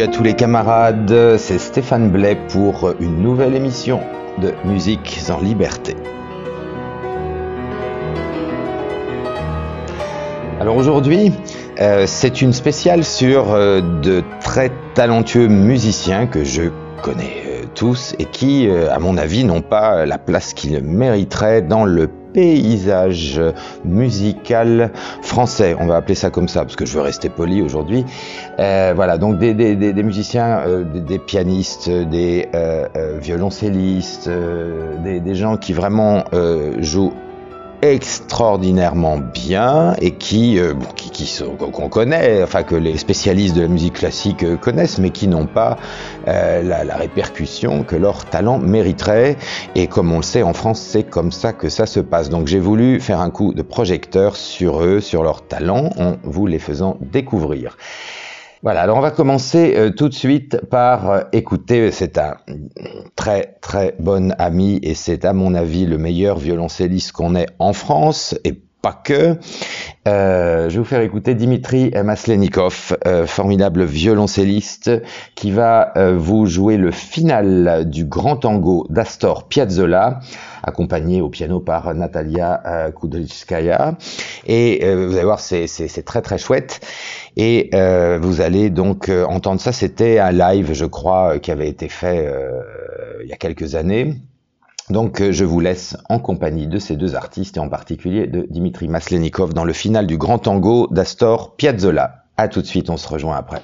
À tous les camarades, c'est Stéphane Blais pour une nouvelle émission de Musique en Liberté. Alors aujourd'hui, euh, c'est une spéciale sur euh, de très talentueux musiciens que je connais euh, tous et qui, à mon avis, n'ont pas la place qu'ils mériteraient dans le paysage musical français. On va appeler ça comme ça parce que je veux rester poli aujourd'hui. Euh, voilà, donc des, musiciens, euh, des, pianistes, des euh, violoncellistes, des, gens qui vraiment jouent extraordinairement bien et qui, euh, qui, qui qu'on connaît, enfin que les spécialistes de la musique classique euh, connaissent, mais qui n'ont pas euh, la, la, répercussion que leur talent mériterait. Et comme on le sait, en France, c'est comme ça que ça se passe. Donc j'ai voulu faire un coup de projecteur sur eux, sur leur talent, en vous les faisant découvrir. Voilà, alors on va commencer euh, tout de suite par euh, écouter, c'est un très très bon ami et c'est à mon avis le meilleur violoncelliste qu'on ait en France et pas que. Euh, je vais vous faire écouter Dimitri Maslenikov, formidable violoncelliste, qui va vous jouer le final du grand tango d'Astor Piazzolla, accompagné au piano par Natalia Kudryskaya. Et vous allez voir, c'est très très chouette. Et euh, vous allez donc euh, entendre ça. C'était un live, je crois, qui avait été fait euh, il y a quelques années. Donc je vous laisse en compagnie de ces deux artistes et en particulier de Dimitri Maslenikov dans le final du grand tango d'Astor Piazzolla. À tout de suite, on se rejoint après.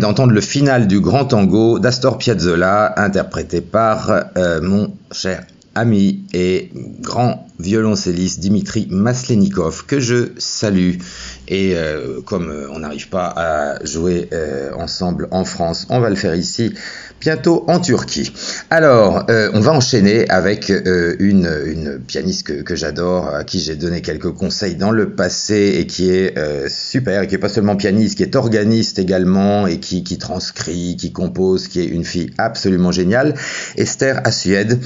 D'entendre le final du grand tango d'Astor Piazzolla, interprété par euh, mon cher ami et grand violoncelliste Dimitri Maslenikov, que je salue. Et euh, comme euh, on n'arrive pas à jouer ensemble en France, on va le faire ici bientôt en Turquie. Alors, euh, on va enchaîner avec euh, une, une, pianiste que, que j'adore, à qui j'ai donné quelques conseils dans le passé et qui est euh, super, et qui est pas seulement pianiste, qui est organiste également et qui, qui transcrit, qui compose, qui est une fille absolument géniale, Esther Assued.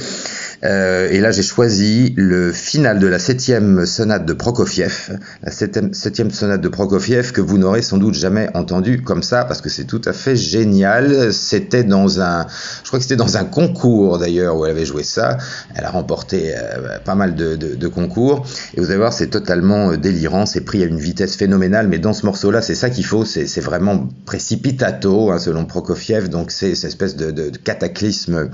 Euh, et là, j'ai choisi le final de la septième sonate de Prokofiev, la septième, sonate de Prokofiev que vous n'aurez sans doute jamais entendu comme ça parce que c'est tout à fait génial. C'était dans un, je crois que c'était dans un concours d'ailleurs où elle avait joué ça. Elle a remporté euh, pas mal de, concours et vous allez voir, c'est totalement euh, délirant. C'est pris à une vitesse phénoménale, mais dans ce morceau-là, c'est ça qu'il faut. C'est vraiment précipitato hein, selon Prokofiev, donc c'est cette espèce de, de cataclysme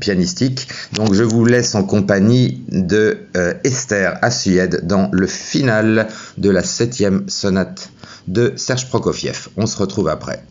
pianistique. Donc je vous laisse en compagnie de euh, Esther Assued dans le final de la septième sonate de Serge Prokofiev. On se retrouve après.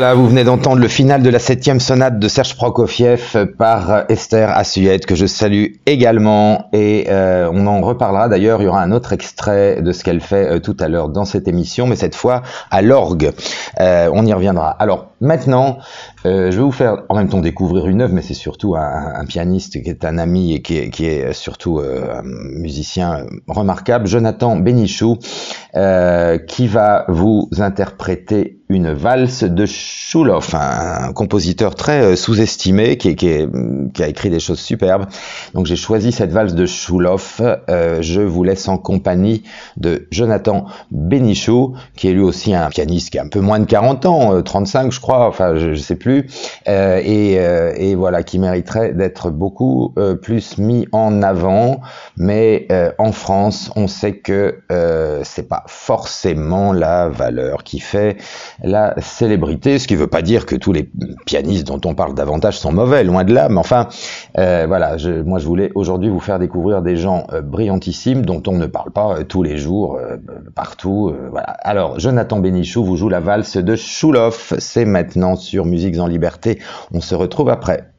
Voilà, vous venez d'entendre le final de la septième sonate de Serge Prokofiev par Esther Assuet, que je salue également. Et euh, on en reparlera d'ailleurs, il y aura un autre extrait de ce qu'elle fait euh, tout à l'heure dans cette émission, mais cette fois à l'orgue. Euh, on y reviendra. Alors maintenant, euh, je vais vous faire en même temps découvrir une œuvre, mais c'est surtout un, pianiste qui est un ami et qui est, surtout euh, un musicien remarquable, Jonathan Benichou, qui va vous interpréter une valse de Schulhoff, un, compositeur très euh, sous-estimé qui, a écrit des choses superbes. Donc j'ai choisi cette valse de Schulhoff. Euh, je vous laisse en compagnie de Jonathan Benichou, qui est lui aussi un pianiste qui a un peu moins de 40 ans, 35 euh, je crois enfin je, je sais plus, euh, et, euh, et, voilà, qui mériterait d'être beaucoup euh, plus mis en avant. Mais en France, on sait que c'est pas forcément la valeur qui fait la célébrité, ce qui veut pas dire que tous les pianistes dont on parle davantage sont mauvais, loin de là. Mais enfin, voilà, je, moi je voulais aujourd'hui vous faire découvrir des gens brillantissimes dont on ne parle pas tous les jours partout. voilà. Alors, Jonathan Bénichou vous joue la valse de Chouloff. C'est maintenant sur Musiques en Liberté. On se retrouve après.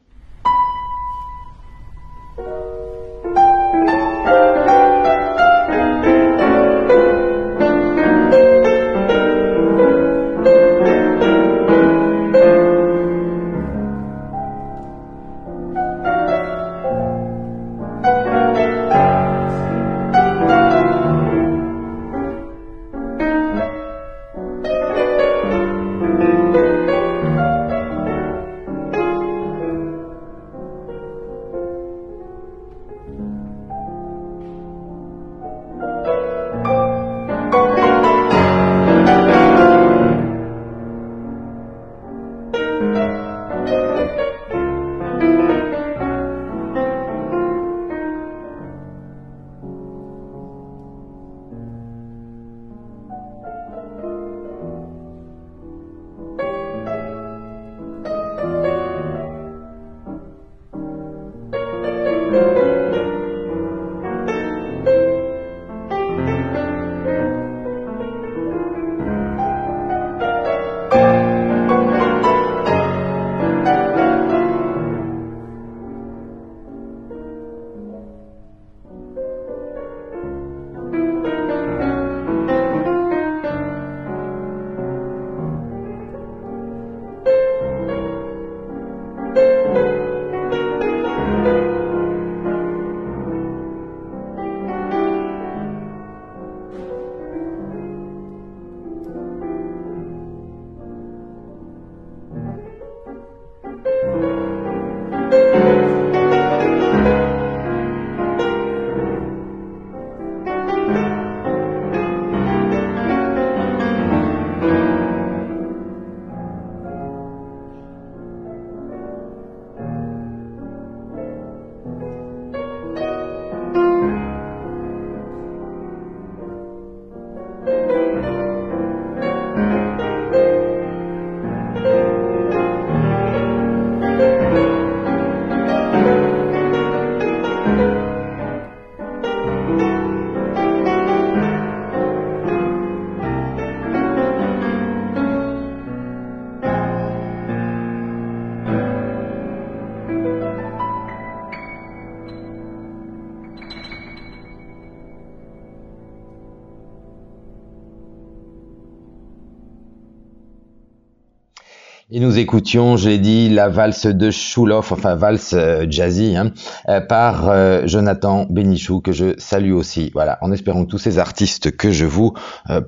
Écoutions, j'ai dit, la valse de Chouloff, enfin valse euh, jazzy, hein, euh, par euh, Jonathan Bénichou, que je salue aussi. Voilà, en espérant que tous ces artistes que je vous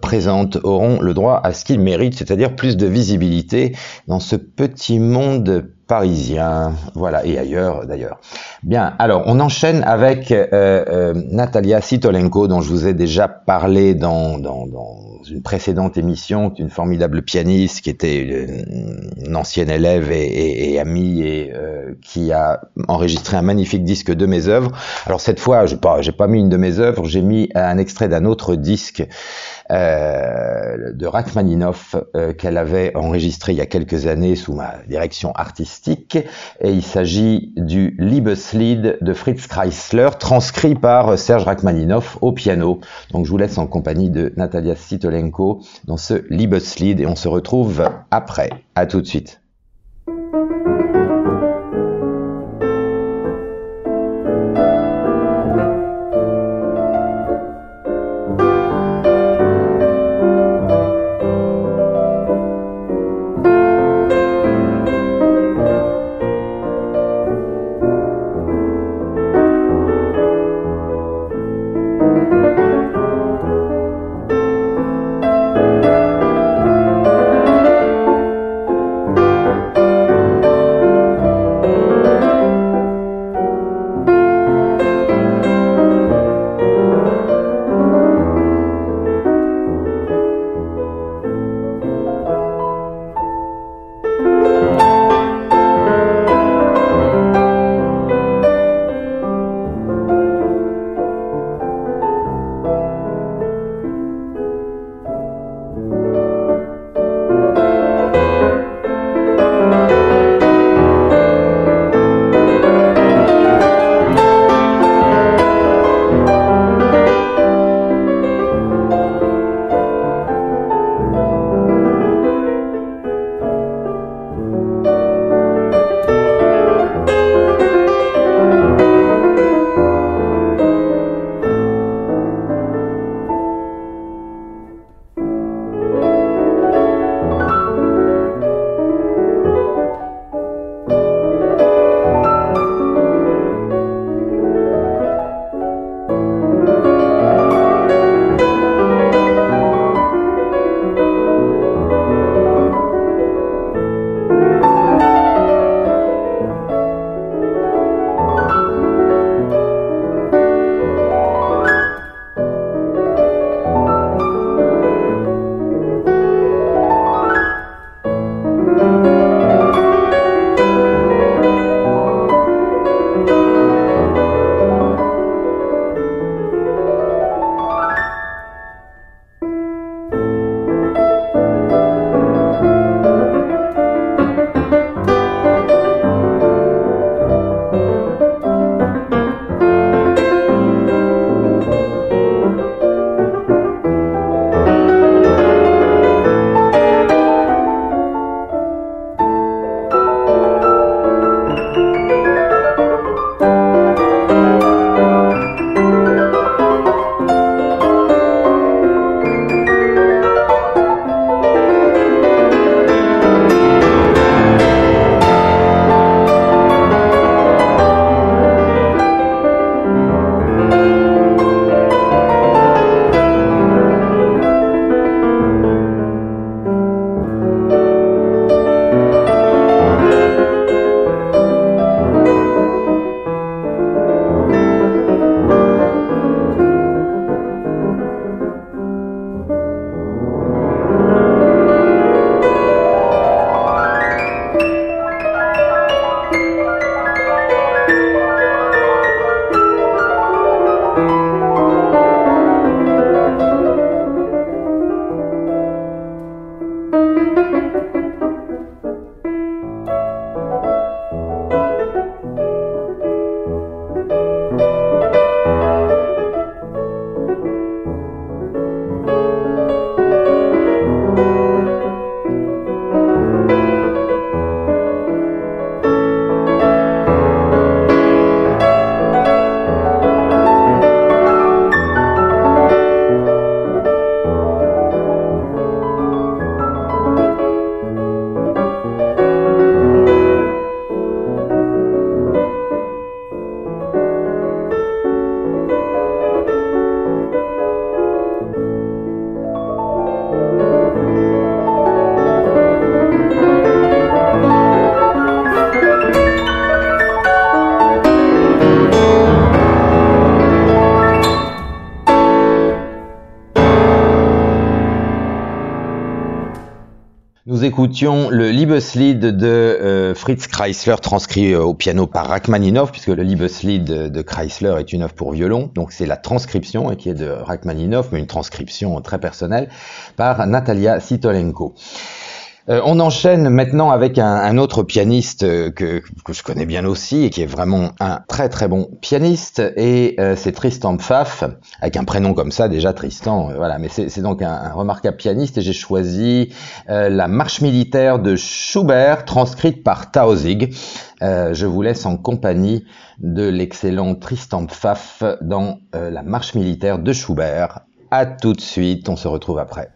présente auront le droit à ce qu'ils méritent, c'est-à-dire plus de visibilité dans ce petit monde parisien, voilà, et ailleurs d'ailleurs. Bien, alors on enchaîne avec euh, euh, Natalia Sitolenko, dont je vous ai déjà parlé dans, dans, une précédente émission, une formidable pianiste qui était une, ancienne élève et, amie et euh, qui a enregistré un magnifique disque de mes œuvres. Alors cette fois, j'ai pas, j'ai pas mis une de mes œuvres, j'ai mis un extrait d'un autre disque de Rachmaninoff qu'elle avait enregistré il y a quelques années sous ma direction artistique. Et il s'agit du Liebeslied de Fritz Kreisler, transcrit par Serge Rachmaninoff au piano. Donc je vous laisse en compagnie de Natalia Sitolenko dans ce Liebeslied et on se retrouve après. À tout de suite. Écoutions le Liebeslied de euh, Fritz Kreisler transcrit au piano par Rachmaninoff, puisque le Liebeslied de, Kreisler est une œuvre pour violon, donc c'est la transcription et qui est de Rachmaninoff, mais une transcription très personnelle par Natalia Sitolenko. Euh, on enchaîne maintenant avec un, autre pianiste euh, que, je connais bien aussi et qui est vraiment un très très bon pianiste et euh, c'est Tristan Pfaff avec un prénom comme ça déjà Tristan voilà mais c'est donc un, remarquable pianiste et j'ai choisi la marche militaire de Schubert transcrite par Tausig. je vous laisse en compagnie de l'excellent Tristan Pfaff dans la marche militaire de Schubert. À tout de suite, on se retrouve après.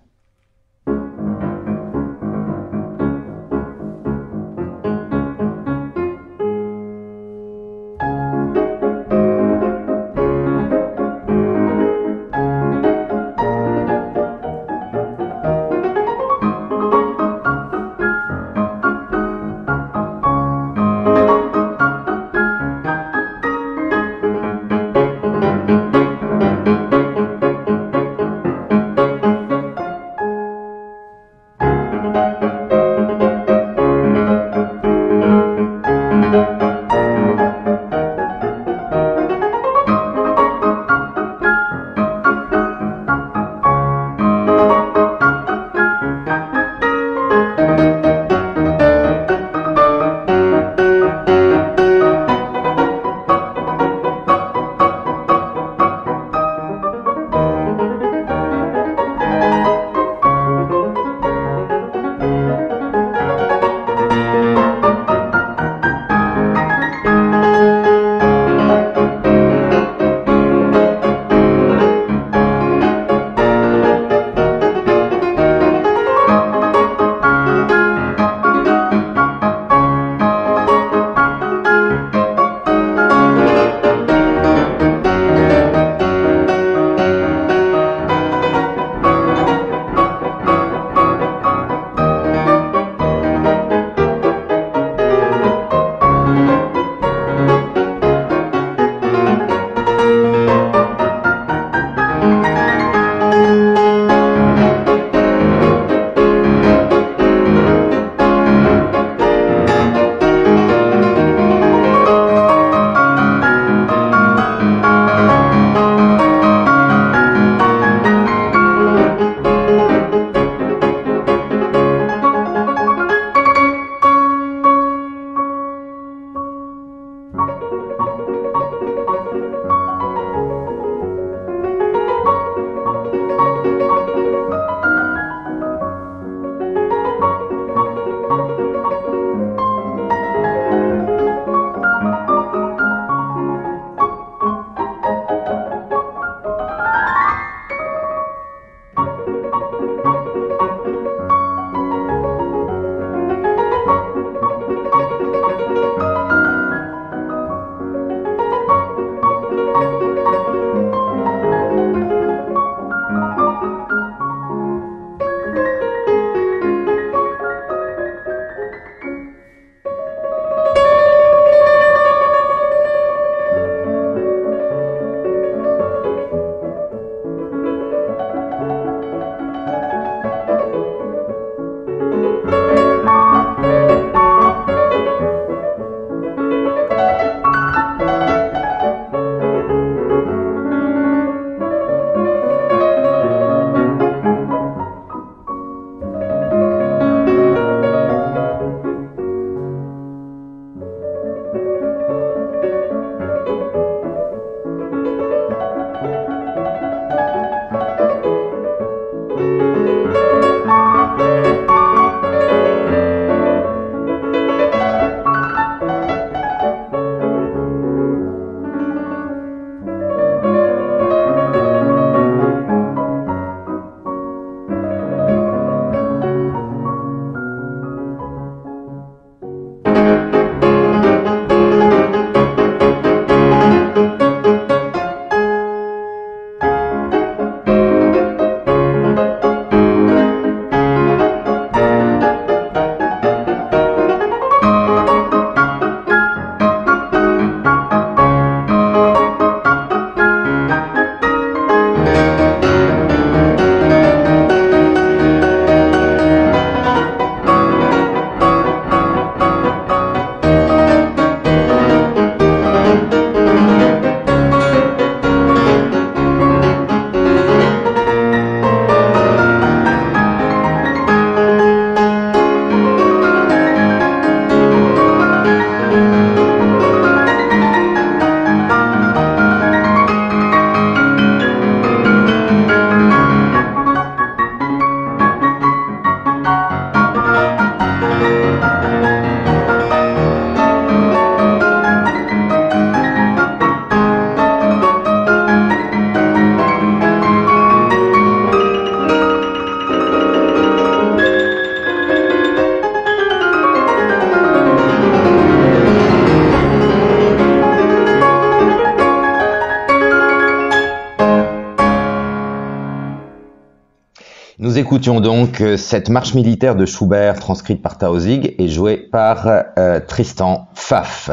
Écoutions donc euh, cette marche militaire de Schubert transcrite par Tausig et jouée par euh, Tristan Pfaff.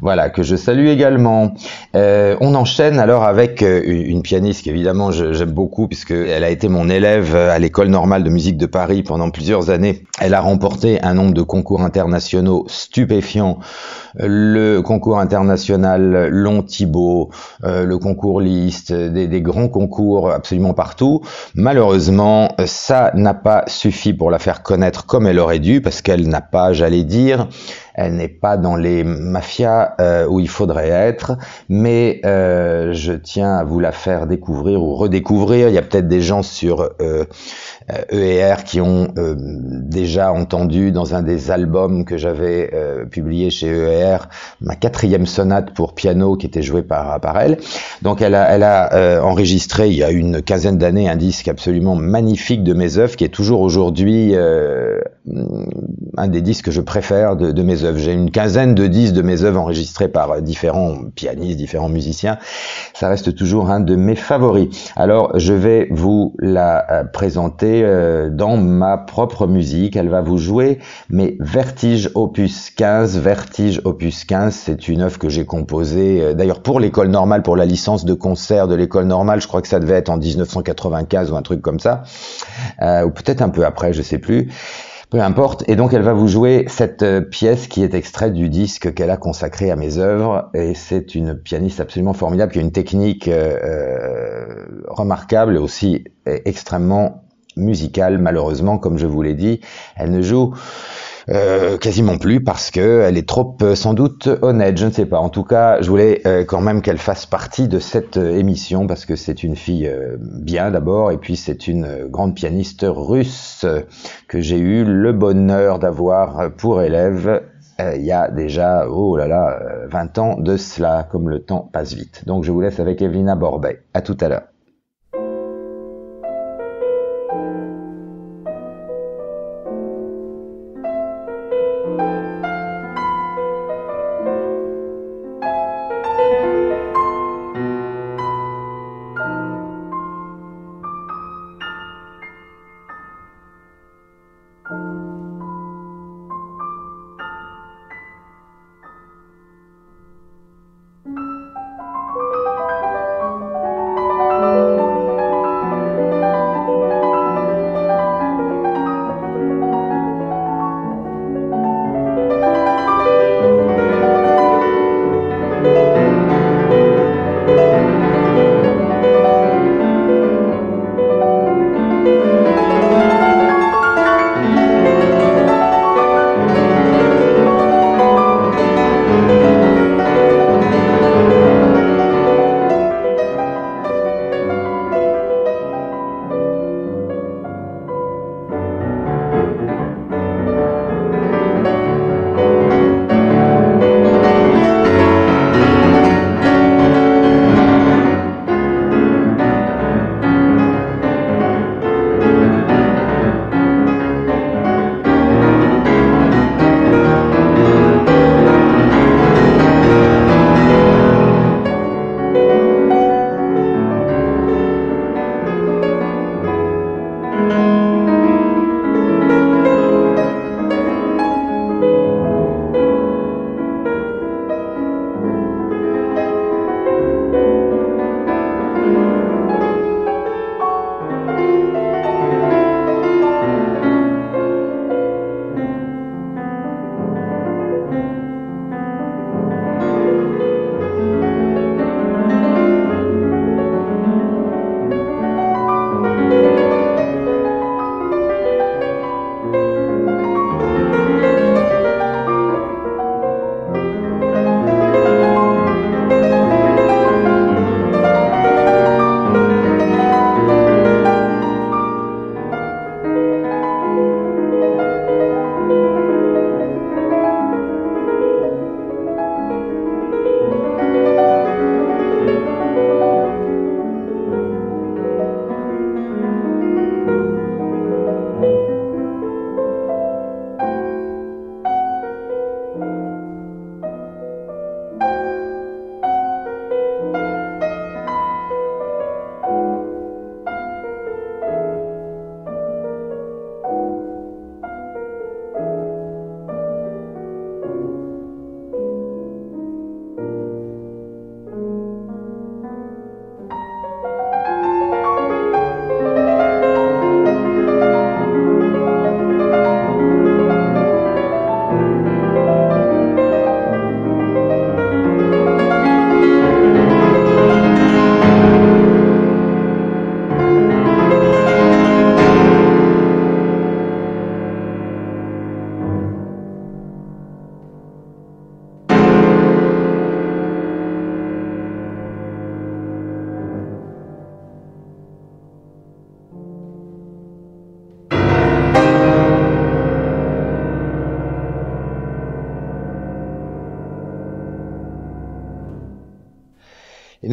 Voilà, que je salue également. Euh, on enchaîne alors avec une pianiste qu'évidemment j'aime beaucoup puisqu'elle a été mon élève à l'école normale de musique de Paris pendant plusieurs années. Elle a remporté un nombre de concours internationaux stupéfiants le concours international Long Thibault, euh, le concours Liszt, des, grands concours absolument partout. Malheureusement, ça n'a pas suffi pour la faire connaître comme elle aurait dû, parce qu'elle n'a pas, j'allais dire, elle n'est pas dans les mafias euh, où il faudrait être, mais euh, je tiens à vous la faire découvrir ou redécouvrir. Il y a peut-être des gens sur euh, EER euh, e qui ont euh, déjà entendu dans un des albums que j'avais euh, publié chez EER ma quatrième sonate pour piano qui était jouée par, elle. Donc elle a, enregistré il y a une quinzaine d'années un disque absolument magnifique de mes œuvres qui est toujours aujourd'hui un des disques que je préfère de mes œuvres. J'ai une quinzaine de disques de mes œuvres enregistrés par différents pianistes, différents musiciens. Ça reste toujours un de mes favoris. Alors je vais vous la présenter euh, dans ma propre musique. Elle va vous jouer mais Vertige Opus 15. Vertige Opus 15, c'est une œuvre que j'ai composée euh, d'ailleurs pour l'école normale, pour la licence de concert de l'école normale. Je crois que ça devait être en 1995 ou un truc comme ça, euh, ou peut-être un peu après, je sais plus. Peu importe. Et donc elle va vous jouer cette pièce qui est extraite du disque qu'elle a consacré à mes œuvres. Et c'est une pianiste absolument formidable qui a une technique euh, remarquable et aussi extrêmement musicale, malheureusement, comme je vous l'ai dit, elle ne joue euh, quasiment plus parce que elle est trop euh, sans doute honnête, je ne sais pas. En tout cas, je voulais euh, quand même qu'elle fasse partie de cette émission parce que c'est une fille bien d'abord et puis c'est une grande pianiste russe que j'ai eu le bonheur d'avoir pour élève il y a déjà, oh là là, 20 ans de cela, comme le temps passe vite. Donc je vous laisse avec Evelina Borbet. À tout à l'heure.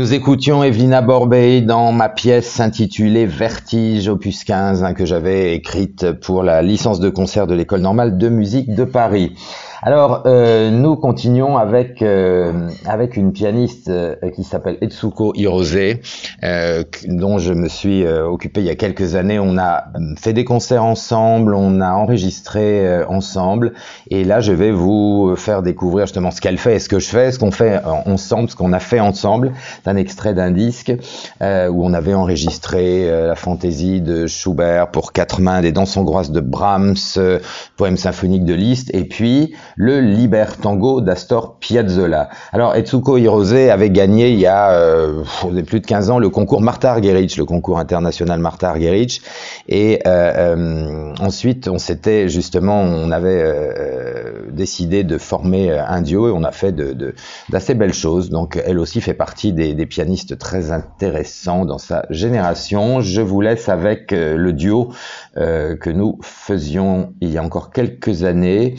Nous écoutions Evelina Borbey dans ma pièce intitulée Vertige opus 15 hein, que j'avais écrite pour la licence de concert de l'école normale de musique de Paris. Alors, euh, nous continuons avec euh, avec une pianiste euh, qui s'appelle Etsuko Hirose, dont je me suis occupé il y a quelques années. On a fait des concerts ensemble, on a enregistré ensemble, et là, je vais vous faire découvrir justement ce qu'elle fait ce que je fais, ce qu'on fait ensemble, ce qu'on a fait ensemble. C'est un extrait d'un disque où on avait enregistré la fantaisie de Schubert pour quatre mains, des danses hongroises de Brahms, poème symphonique de Liszt, et puis le Libertango d'Astor Piazzolla. Alors Etsuko Hirose avait gagné il y a euh, plus de 15 ans le concours Martha Argerich, le concours international Martha Argerich, et euh, euh, ensuite on s'était justement, on avait décidé de former un duo et on a fait de, d'assez belles choses. Donc elle aussi fait partie des, des, pianistes très intéressants dans sa génération. Je vous laisse avec le duo que nous faisions il y a encore quelques années,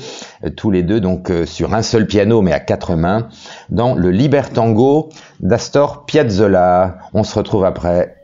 tous les donc euh, sur un seul piano mais à quatre mains, dans le Libertango d'Astor Piazzolla. On se retrouve après.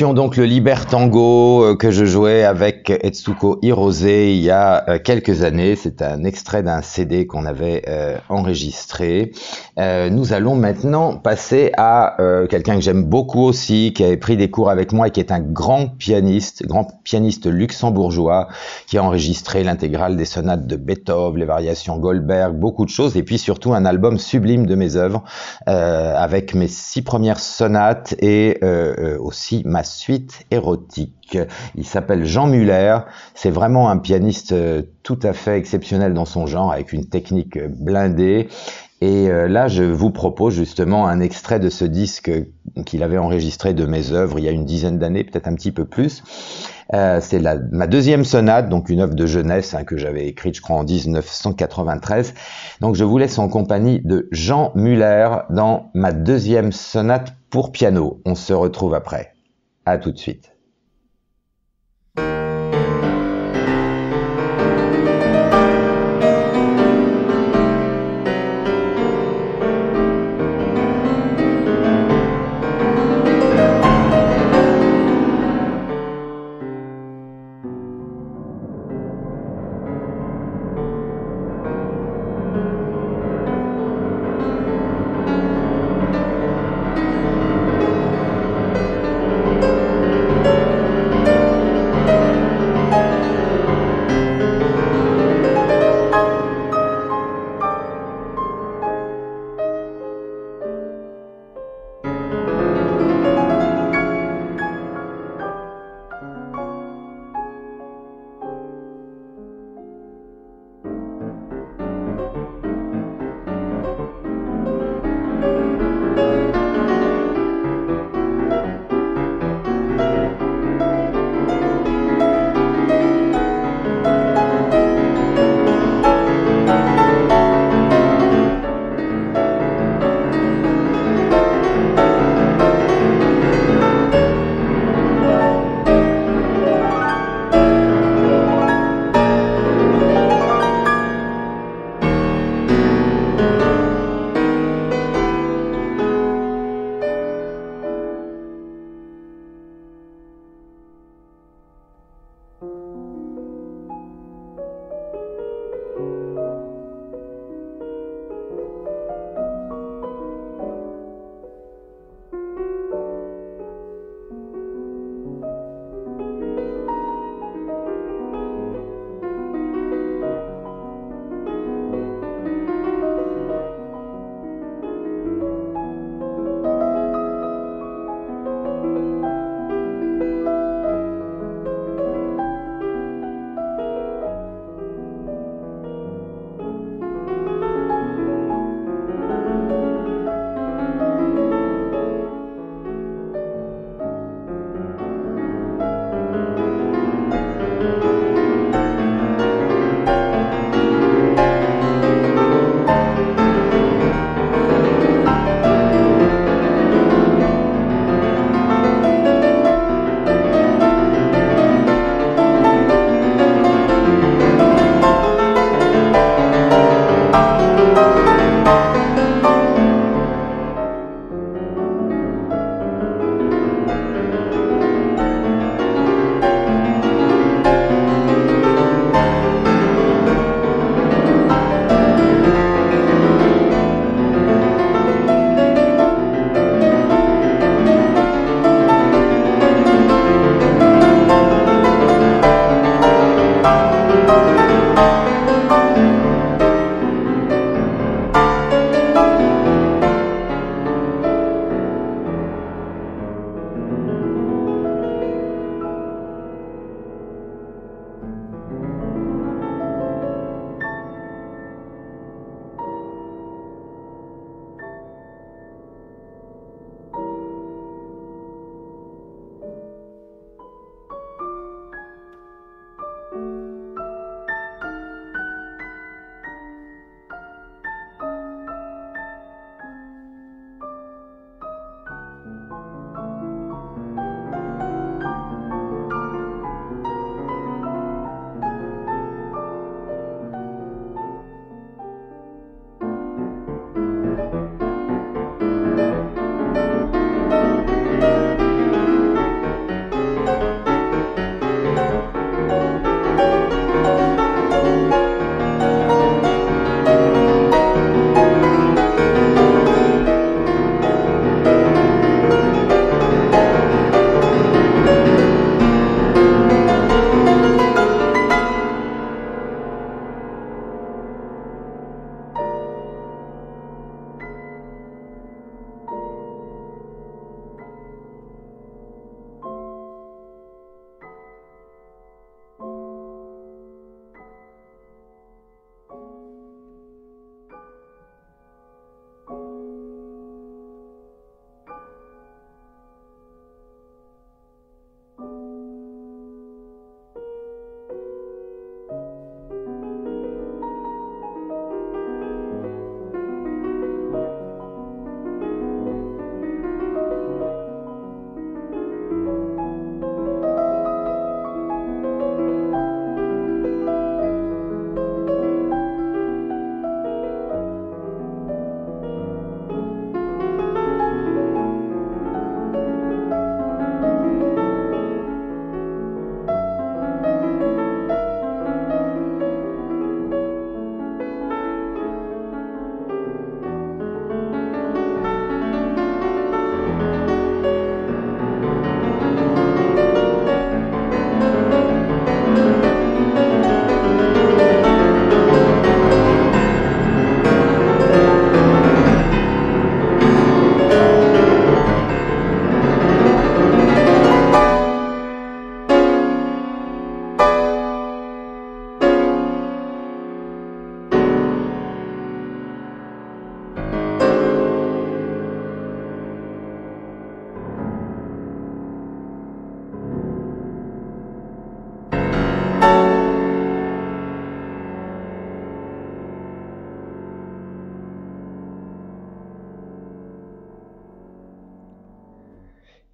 Donc le Libertango euh, que je jouais avec Etsuko Hirose il y a euh, quelques années. C'est un extrait d'un CD qu'on avait euh, enregistré. nous allons maintenant passer à quelqu'un que j'aime beaucoup aussi, qui avait pris des cours avec moi et qui est un grand pianiste, grand pianiste luxembourgeois, qui a enregistré l'intégrale des sonates de Beethoven, les variations Goldberg, beaucoup de choses, et puis surtout un album sublime de mes œuvres avec mes six premières sonates et aussi ma suite érotique. Il s'appelle Jean Muller. C'est vraiment un pianiste euh, tout à fait exceptionnel dans son genre, avec une technique blindée. Et euh, là, je vous propose justement un extrait de ce disque qu'il avait enregistré de mes œuvres il y a une dizaine d'années, peut-être un petit peu plus. Euh, c'est ma deuxième sonate, donc une œuvre de jeunesse hein, que j'avais écrite, je crois, en 1993. Donc je vous laisse en compagnie de Jean Muller dans ma deuxième sonate pour piano. On se retrouve après. À tout de suite.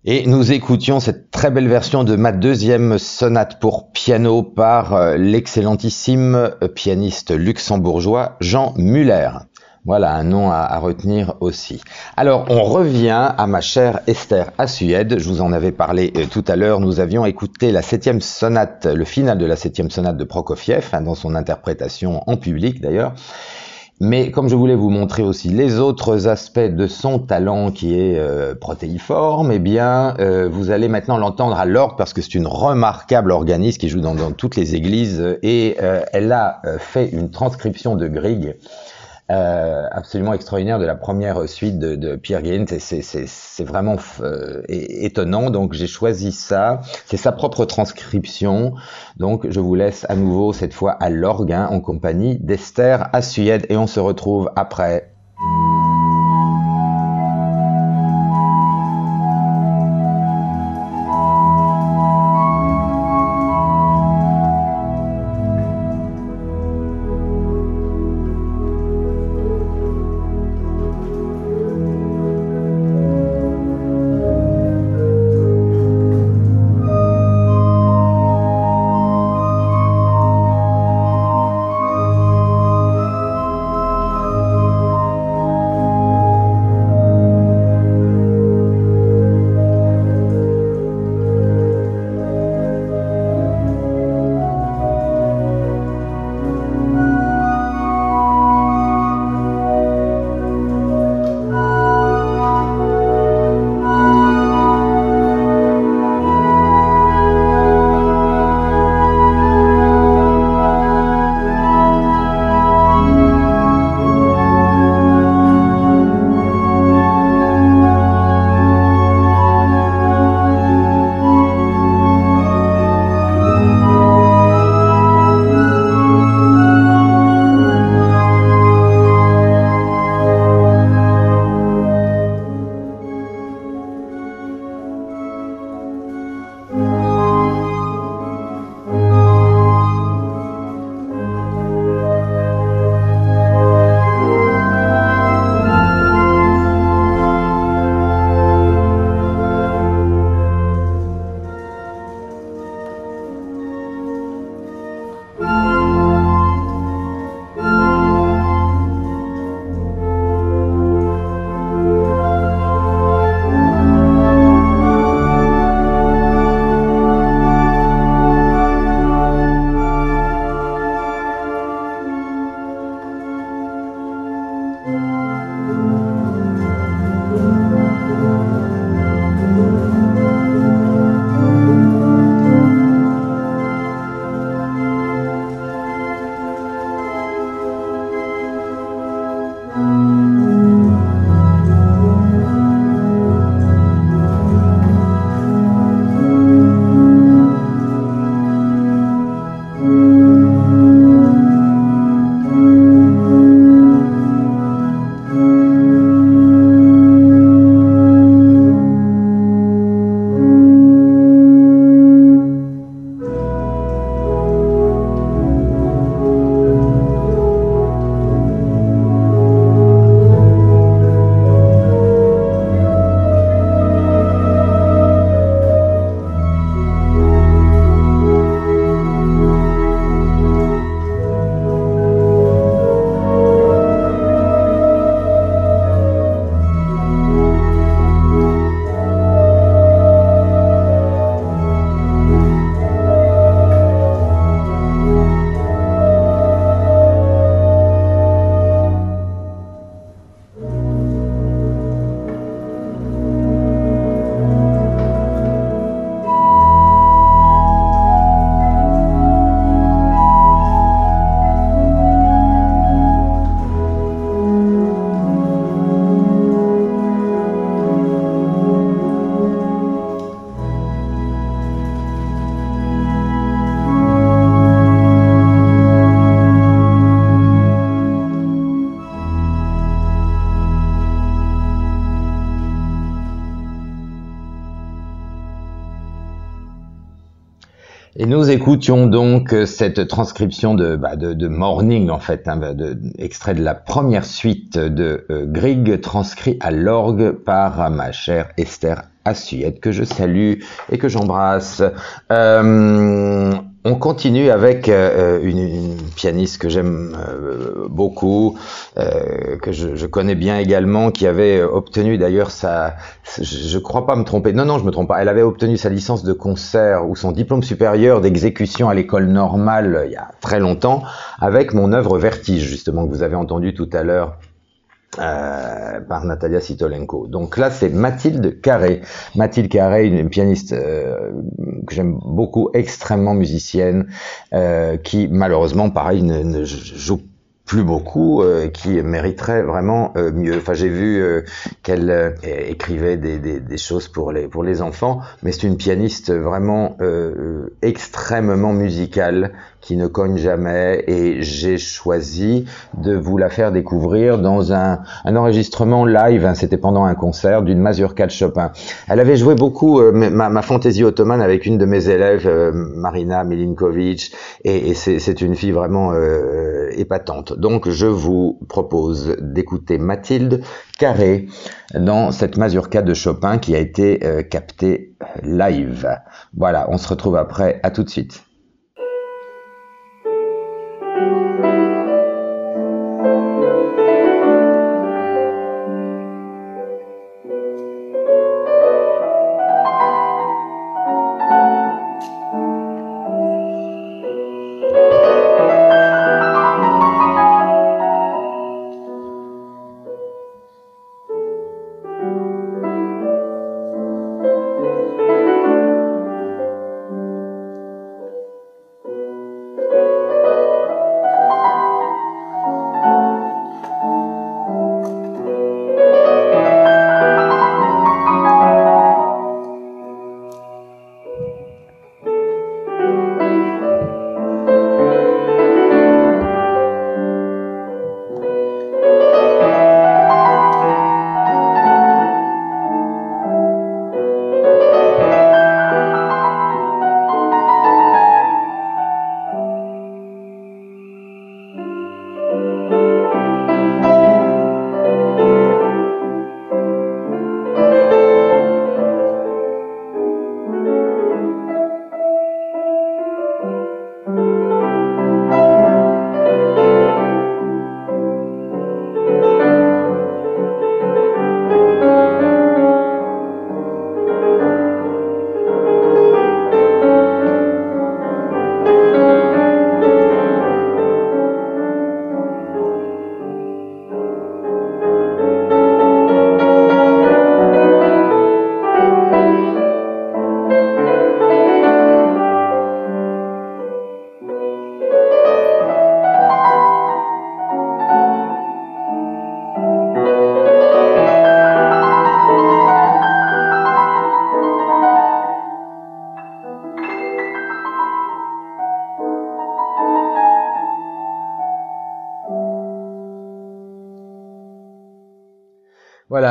Et nous écoutions cette très belle version de ma deuxième sonate pour piano par euh, l'excellentissime euh, pianiste luxembourgeois Jean Muller. Voilà un nom à, retenir aussi. Alors, on revient à ma chère Esther Assued. Je vous en avais parlé euh, tout à l'heure. Nous avions écouté la septième sonate, le final de la septième sonate de Prokofiev, hein, dans son interprétation en public d'ailleurs. Mais comme je voulais vous montrer aussi les autres aspects de son talent qui est euh, protéiforme, eh bien, euh, vous allez maintenant l'entendre à l'orgue parce que c'est une remarquable organiste qui joue dans, toutes les églises et euh, elle a fait une transcription de Grieg euh, absolument extraordinaire de la première suite de, de Pierre Guérin. C'est vraiment euh, étonnant. Donc j'ai choisi ça. C'est sa propre transcription. Donc je vous laisse à nouveau cette fois à l'orgue hein, en compagnie d'Esther Assuyed et on se retrouve après. Écoutions donc cette transcription de, bah, de, Morning, en fait, hein, de, extrait de la première suite de euh, Grieg, transcrit à l'orgue par ma chère Esther Assuyette, que je salue et que j'embrasse. Euh, on continue avec euh, une, pianiste que j'aime euh, beaucoup, que je, connais bien également, qui avait obtenu d'ailleurs sa, je, crois pas me tromper, non non je me trompe pas, elle avait obtenu sa licence de concert ou son diplôme supérieur d'exécution à l'école normale il y a très longtemps, avec mon œuvre Vertige justement que vous avez entendu tout à l'heure euh, par Natalia Sitolenko. Donc là, c'est Mathilde Carré. Mathilde Carré, une, pianiste euh, que j'aime beaucoup, extrêmement musicienne, euh, qui malheureusement, pareil, ne, ne joue plus beaucoup, euh, qui mériterait vraiment euh, mieux. Enfin, j'ai vu qu'elle écrivait des, des, des, choses pour les pour les enfants, mais c'est une pianiste vraiment extrêmement musicale qui ne cogne jamais et j'ai choisi de vous la faire découvrir dans un, un enregistrement live, hein, c'était pendant un concert d'une mazurka de Chopin. Elle avait joué beaucoup ma, ma, fantaisie ottomane avec une de mes élèves, Marina Milinkovic, et, et c'est une fille vraiment épatante. Donc je vous propose d'écouter Mathilde Carré dans cette mazurka de Chopin qui a été euh, captée live. Voilà, on se retrouve après, à tout de suite. Música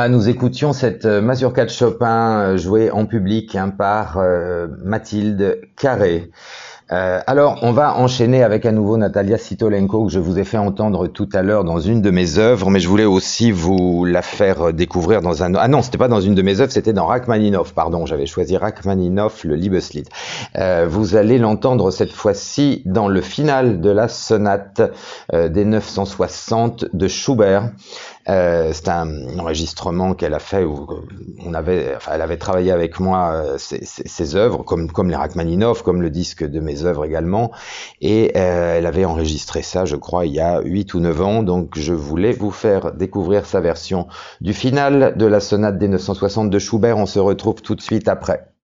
Nous écoutions cette euh, mazurka de Chopin euh, jouée en public hein, par euh, Mathilde Carré. alors, on va enchaîner avec à nouveau Natalia Sitolenko que je vous ai fait entendre tout à l'heure dans une de mes œuvres, mais je voulais aussi vous la faire découvrir dans un ah non, c'était pas dans une de mes œuvres, c'était dans Rachmaninov. Pardon, j'avais choisi Rachmaninov, le Liebeslied. vous allez l'entendre cette fois-ci dans le final de la sonate des 960 de Schubert. Euh, c'est un enregistrement qu'elle a fait où on avait, enfin, elle avait travaillé avec moi euh, ses, ses, œuvres, comme, comme les Rachmaninoff, comme le disque de mes œuvres également, et euh, elle avait enregistré ça, je crois, il y a 8 ou 9 ans, donc je voulais vous faire découvrir sa version du final de la sonate des 960 de Schubert. On se retrouve tout de suite après.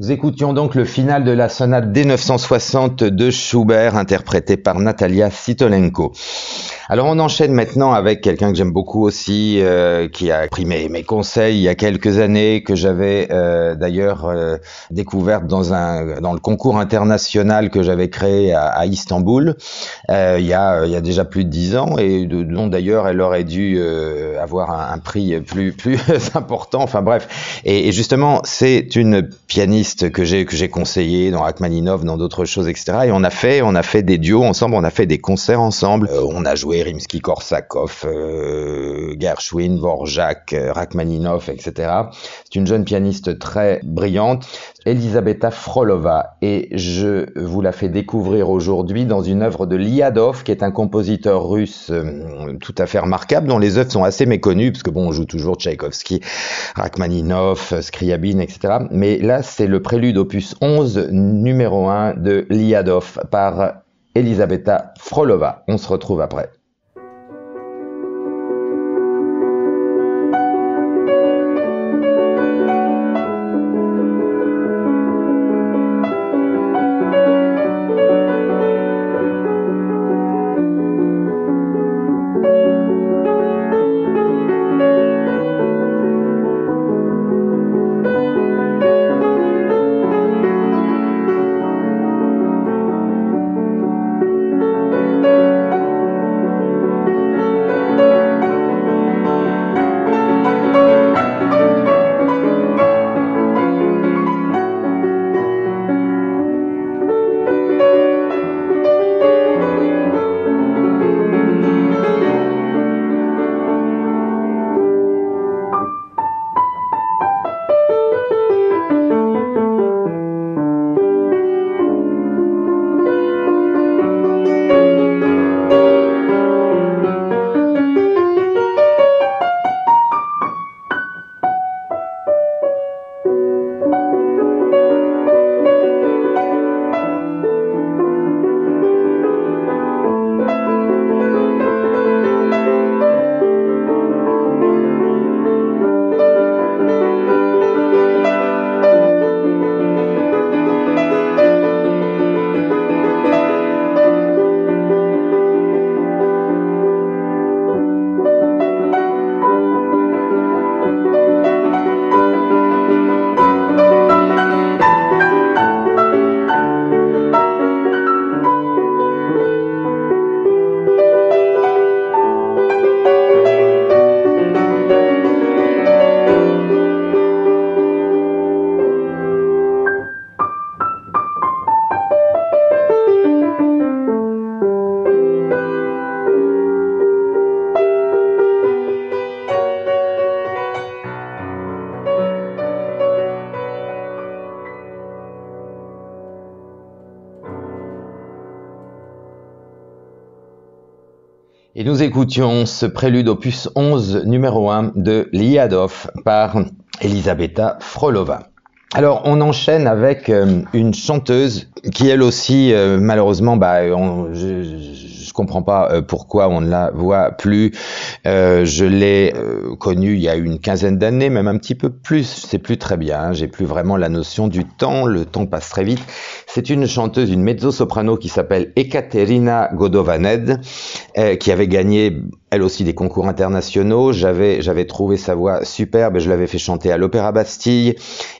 Nous écoutions donc le final de la sonate D960 de Schubert interprétée par Natalia Sitolenko. Alors on enchaîne maintenant avec quelqu'un que j'aime beaucoup aussi, euh, qui a pris mes, conseils il y a quelques années, que j'avais euh, d'ailleurs euh, découverte dans un dans le concours international que j'avais créé à, à Istanbul euh, il y a il y a déjà plus de dix ans et dont d'ailleurs elle aurait dû euh, avoir un, prix plus plus important. Enfin bref, et, et justement c'est une pianiste que j'ai que j'ai conseillé dans Rachmaninov, dans d'autres choses, etc. Et on a fait on a fait des duos ensemble, on a fait des concerts ensemble, on a joué Rimsky-Korsakov, euh, Gershwin, Vorjak, euh, Rachmaninov, etc. C'est une jeune pianiste très brillante, Elisabetta Frolova, et je vous la fais découvrir aujourd'hui dans une œuvre de Liadov, qui est un compositeur russe euh, tout à fait remarquable, dont les œuvres sont assez méconnues, parce que bon, on joue toujours Tchaïkovski, Rachmaninov, Scriabine, etc. Mais là, c'est le prélude opus 11, numéro 1 de Liadov par Elisabetta Frolova. On se retrouve après. Écoutions ce prélude opus 11 numéro 1 de Liadov par Elisabetta Frolova. Alors on enchaîne avec euh, une chanteuse qui elle aussi euh, malheureusement bah on, je, je comprends pas euh, pourquoi on ne la voit plus. Euh, je l'ai euh, connue il y a une quinzaine d'années, même un petit peu plus. C'est plus très bien. Hein. J'ai plus vraiment la notion du temps. Le temps passe très vite. C'est une chanteuse, une mezzo-soprano qui s'appelle Ekaterina Godovaned, euh, qui avait gagné elle aussi des concours internationaux. J'avais j'avais trouvé sa voix superbe. Je l'avais fait chanter à l'Opéra Bastille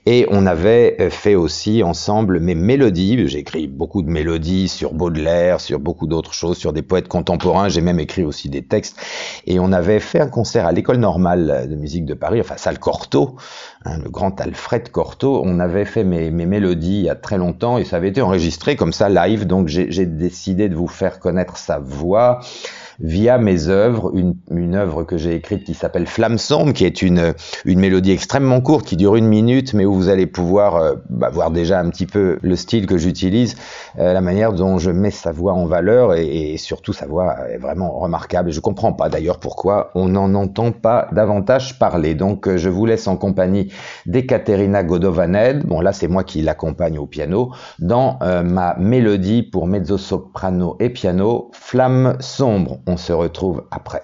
et on avait fait aussi ensemble mes mélodies. J'ai écrit beaucoup de mélodies sur Baudelaire, sur beaucoup d'autres choses, sur des poètes contemporains. J'ai même écrit aussi des textes et on avait fait un concert à l'école normale de musique de Paris, enfin salle Cortot, hein, le grand Alfred Cortot. On avait fait mes, mes mélodies il y a très longtemps et ça avait été enregistré comme ça live. Donc j'ai décidé de vous faire connaître sa voix via mes œuvres, une, une œuvre que j'ai écrite qui s'appelle Flamme sombre, qui est une, une mélodie extrêmement courte, qui dure une minute, mais où vous allez pouvoir euh, bah, voir déjà un petit peu le style que j'utilise, euh, la manière dont je mets sa voix en valeur, et, et, surtout sa voix est vraiment remarquable. Je comprends pas d'ailleurs pourquoi on n'en entend pas davantage parler. Donc euh, je vous laisse en compagnie d'Ekaterina Godovaned, bon là c'est moi qui l'accompagne au piano, dans euh, ma mélodie pour mezzo-soprano et piano, Flamme sombre. On se retrouve après.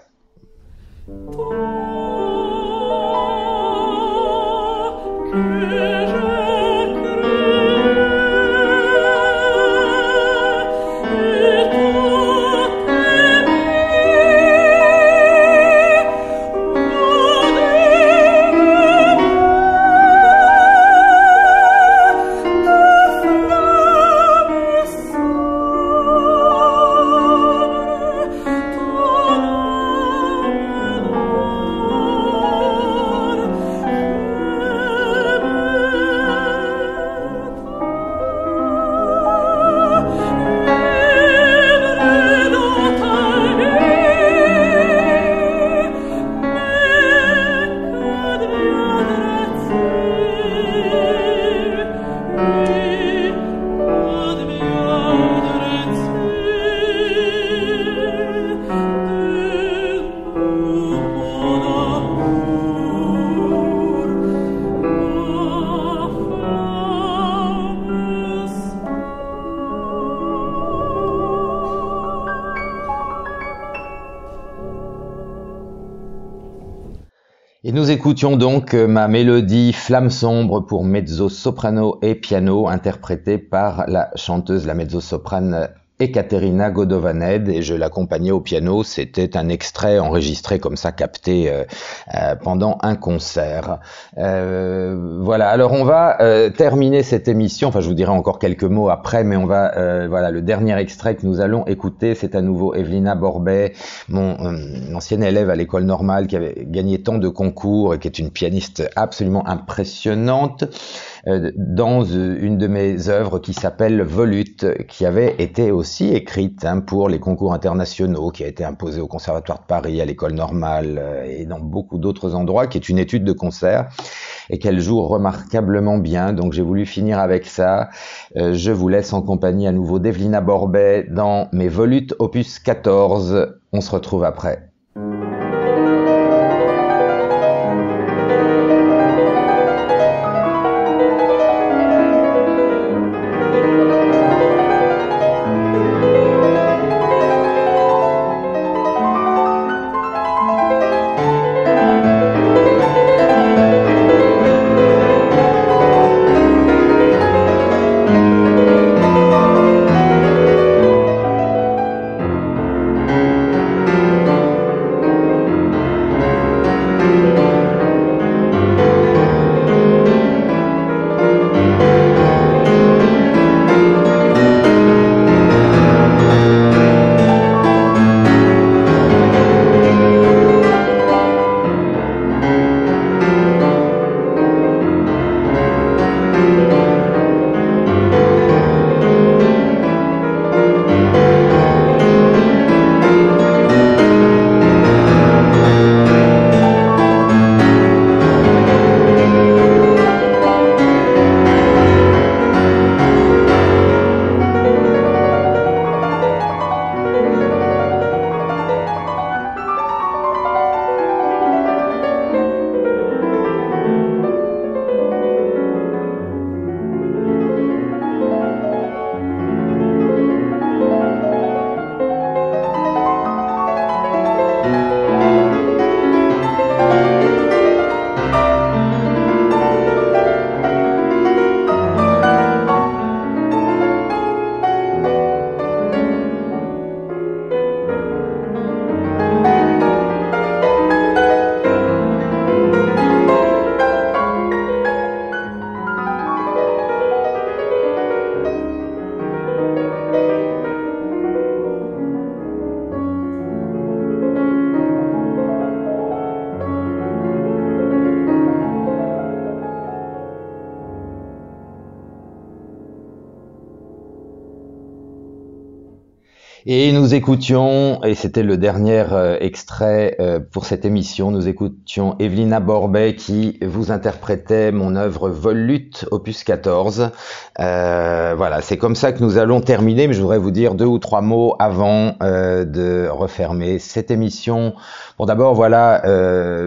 Écoutions donc euh, ma mélodie Flamme sombre pour mezzo soprano et piano interprétée par la chanteuse, la mezzo soprane Ekaterina Godovaned et je l'accompagnais au piano. C'était un extrait enregistré comme ça, capté euh, euh, pendant un concert. Euh, voilà. Alors on va terminer cette émission. Enfin, je vous dirai encore quelques mots après, mais on va voilà le dernier extrait que nous allons écouter. C'est à nouveau Evelina Borbet, mon ancienne élève à l'école normale qui avait gagné tant de concours et qui est une pianiste absolument impressionnante. Euh, dans euh, une de mes œuvres qui s'appelle Volute, qui avait été aussi écrite hein, pour les concours internationaux, qui a été imposée au Conservatoire de Paris, à l'école normale euh, et dans beaucoup d'autres endroits, qui est une étude de concert et qu'elle joue remarquablement bien. Donc j'ai voulu finir avec ça. je vous laisse en compagnie à nouveau d'Evelina Borbet dans mes Volutes opus 14. On se retrouve après. Écoutions, et c'était le dernier euh, extrait euh, pour cette émission, nous écoutions Evelina Borbet qui vous interprétait mon œuvre Volute, opus 14. Euh, voilà, c'est comme ça que nous allons terminer, mais je voudrais vous dire deux ou trois mots avant de refermer cette émission. Bon, d'abord, voilà,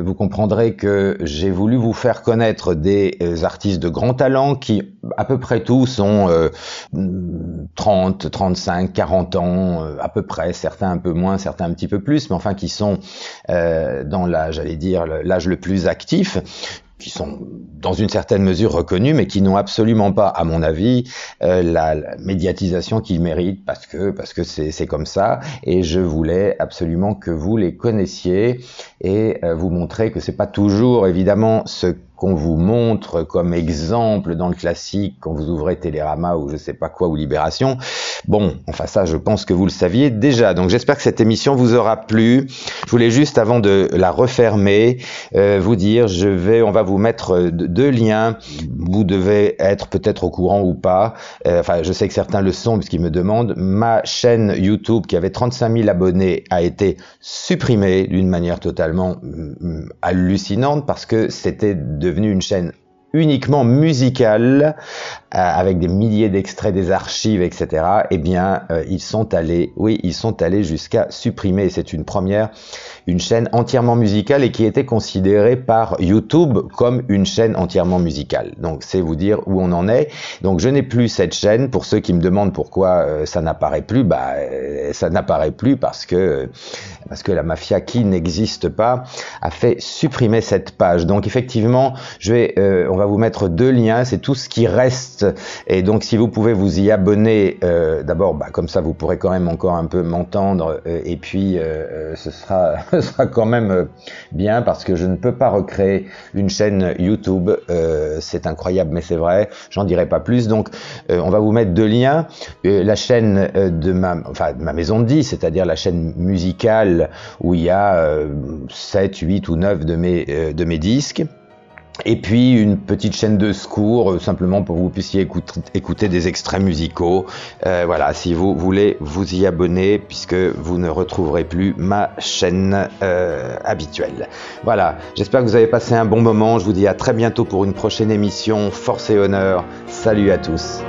vous comprendrez que j'ai voulu vous faire connaître des artistes de grand talent qui, à peu près tous, ont 30, 35, 40 ans à peu près, certains un peu moins, certains un petit peu plus, mais enfin qui sont euh, dans l'âge, j'allais dire, l'âge le plus actif, qui sont dans une certaine mesure reconnus, mais qui n'ont absolument pas, à mon avis, euh, la, médiatisation qu'ils méritent, parce que parce que c'est comme ça. Et je voulais absolument que vous les connaissiez et euh, vous montrer que c'est pas toujours évidemment ce qu'on vous montre comme exemple dans le classique quand vous ouvrez Télérama ou je sais pas quoi ou Libération. Bon, enfin ça, je pense que vous le saviez déjà. Donc j'espère que cette émission vous aura plu. Je voulais juste, avant de la refermer, euh, vous dire, je vais, on va vous mettre deux liens. Vous devez être peut-être au courant ou pas. Euh, enfin, je sais que certains le sont puisqu'ils me demandent. Ma chaîne YouTube qui avait 35 000 abonnés a été supprimée d'une manière totalement mm, mm, hallucinante parce que c'était de devenu une chaîne uniquement musical, euh, avec des milliers d'extraits des archives, etc. Eh bien, euh, ils sont allés, oui, ils sont allés jusqu'à supprimer. C'est une première, une chaîne entièrement musicale et qui était considérée par YouTube comme une chaîne entièrement musicale. Donc, c'est vous dire où on en est. Donc, je n'ai plus cette chaîne. Pour ceux qui me demandent pourquoi euh, ça n'apparaît plus, bah, ça n'apparaît plus parce que parce que la mafia qui n'existe pas a fait supprimer cette page. Donc, effectivement, je vais, on va vous mettre deux liens. C'est tout ce qui reste. Et donc, si vous pouvez vous y abonner, euh, d'abord, bah, comme ça, vous pourrez quand même encore un peu m'entendre. Euh, et puis, euh, ce sera, ce sera quand même bien parce que je ne peux pas recréer une chaîne YouTube. c'est incroyable, mais c'est vrai. J'en dirai pas plus. Donc, on va vous mettre deux liens. la chaîne de ma, enfin, ma maison de 10, c'est-à-dire la chaîne musicale où il y a 7, 8 ou 9 de mes, de mes disques. Et puis une petite chaîne de secours, euh, simplement pour que vous puissiez écouter, des extraits musicaux. Euh, voilà, si vous voulez vous y abonner, puisque vous ne retrouverez plus ma chaîne euh, habituelle. Voilà, j'espère que vous avez passé un bon moment. Je vous dis à très bientôt pour une prochaine émission. Force et honneur. Salut à tous.